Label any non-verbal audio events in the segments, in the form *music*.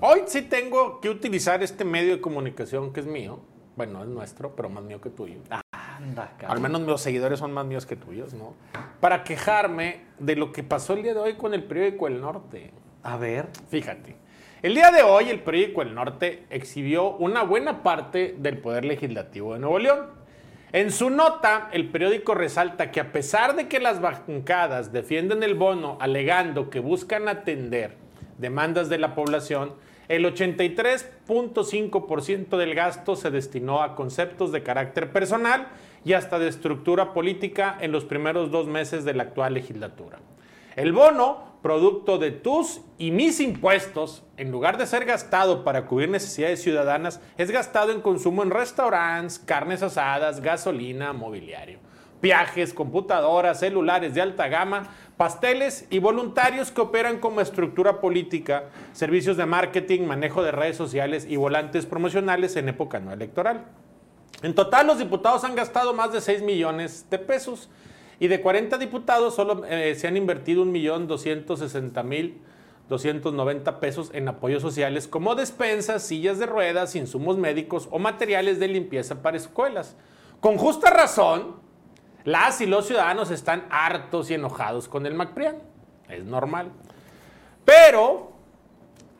Hoy sí tengo que utilizar este medio de comunicación que es mío. Bueno, es nuestro, pero más mío que tuyo. Anda, Al menos los seguidores son más míos que tuyos, ¿no? Para quejarme de lo que pasó el día de hoy con el periódico El Norte. A ver. Fíjate. El día de hoy el periódico El Norte exhibió una buena parte del poder legislativo de Nuevo León. En su nota, el periódico resalta que a pesar de que las bancadas defienden el bono alegando que buscan atender demandas de la población, el 83.5% del gasto se destinó a conceptos de carácter personal y hasta de estructura política en los primeros dos meses de la actual legislatura. El bono, producto de tus y mis impuestos, en lugar de ser gastado para cubrir necesidades ciudadanas, es gastado en consumo en restaurantes, carnes asadas, gasolina, mobiliario, viajes, computadoras, celulares de alta gama, pasteles y voluntarios que operan como estructura política, servicios de marketing, manejo de redes sociales y volantes promocionales en época no electoral. En total, los diputados han gastado más de 6 millones de pesos y de 40 diputados solo eh, se han invertido 1.260.290 pesos en apoyos sociales como despensas, sillas de ruedas, insumos médicos o materiales de limpieza para escuelas. Con justa razón, las y los ciudadanos están hartos y enojados con el MacPrian. Es normal. Pero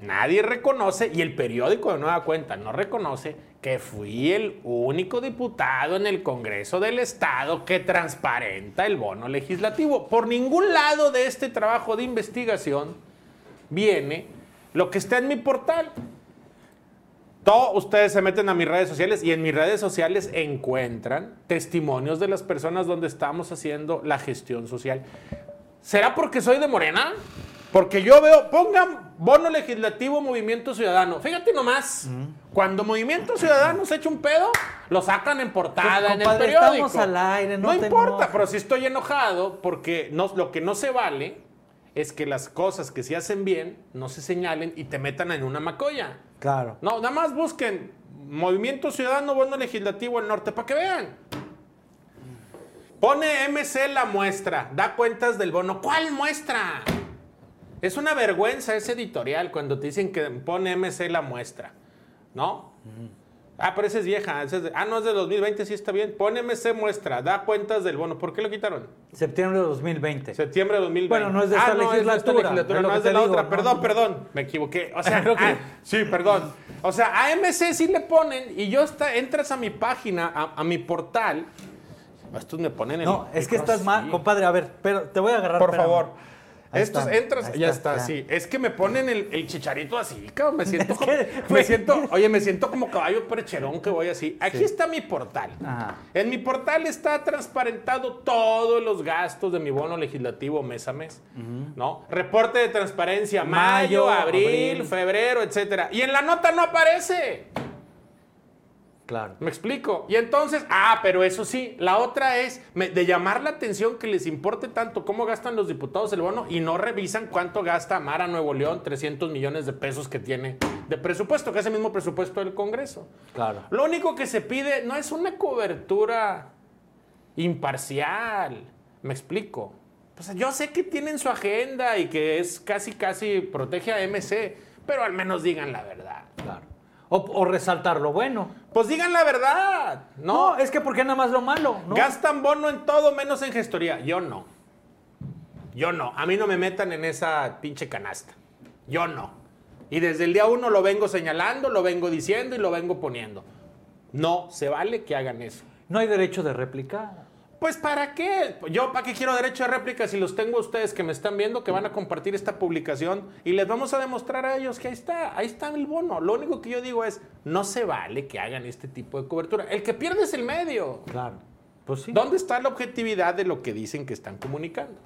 nadie reconoce, y el periódico de Nueva Cuenta no reconoce, que fui el único diputado en el Congreso del Estado que transparenta el bono legislativo. Por ningún lado de este trabajo de investigación viene lo que está en mi portal. Todos ustedes se meten a mis redes sociales y en mis redes sociales encuentran testimonios de las personas donde estamos haciendo la gestión social. ¿Será porque soy de Morena? Porque yo veo, pongan bono legislativo Movimiento Ciudadano. Fíjate nomás, cuando Movimiento Ciudadano se echa un pedo, lo sacan en portada Pues, en el periódico. estamos al aire, no te importa, pero si estoy enojado porque no, lo que no se vale es que las cosas que se hacen bien no se señalen y te metan en una macolla. Claro. No, nada más busquen Movimiento Ciudadano Bono Legislativo del Norte para que vean. Pone MC la muestra, da cuentas del bono. ¿Cuál muestra? Es una vergüenza ese editorial cuando te dicen que pone MC la muestra, ¿no? Ah, pero esa es vieja. esa es de- ah, no, es de 2020, sí está bien. Pone MC muestra, da cuentas del bono. ¿Por qué lo quitaron? Septiembre de 2020. Septiembre de 2020. Bueno, no es de esta ah, no, es de esta legislatura, no es de la digo, otra. ¿no? Perdón, perdón, me equivoqué. O sea, *laughs* Creo que- ah, sí, perdón. O sea, a MC sí le ponen y yo está, entras a mi página, a, a mi portal. Estos me ponen el No, es que estás mal, compadre. A ver, pero te voy a agarrar. Por espérame. favor. Ahí Estos está, entras, ahí ya está, sí. Es que me ponen el, el chicharito así, cabrón. Me *laughs* siento, como, me siento, *laughs* oye, me siento como caballo percherón que voy así. Aquí está mi portal. Ajá. En mi portal está transparentado todos los gastos de mi bono legislativo mes a mes, ¿no? Reporte de transparencia mayo, Mayo, abril, abril. febrero, etcétera. Y en la nota no aparece. Claro. ¿Me explico? Y entonces, ah, pero eso sí, la otra es de llamar la atención que les importe tanto cómo gastan los diputados el bono y no revisan cuánto gasta Mara Nuevo León, 300 millones de pesos que tiene de presupuesto, que es el mismo presupuesto del Congreso. Claro. Lo único que se pide no es una cobertura imparcial. ¿Me explico? Pues yo sé que tienen su agenda y que es casi, casi protege a MC, pero al menos digan la verdad. Claro. O, o resaltar lo bueno. Pues digan la verdad, No, ¿no? es que ¿por qué nada más lo malo? ¿no? Gastan bono en todo menos en gestoría. Yo no. Yo no. A mí no me metan en esa pinche canasta. Yo no. Y desde el día uno lo vengo señalando, lo vengo diciendo y lo vengo poniendo. No se vale que hagan eso. No hay derecho de réplica. Pues ¿para qué? Yo ¿para qué quiero derecho de réplica si los tengo a ustedes que me están viendo, que van a compartir esta publicación y les vamos a demostrar a ellos que ahí está, ahí está el bono. Lo único que yo digo es, no se vale que hagan este tipo de cobertura. El que pierde es el medio. Claro. Pues sí. ¿Dónde está la objetividad de lo que dicen que están comunicando?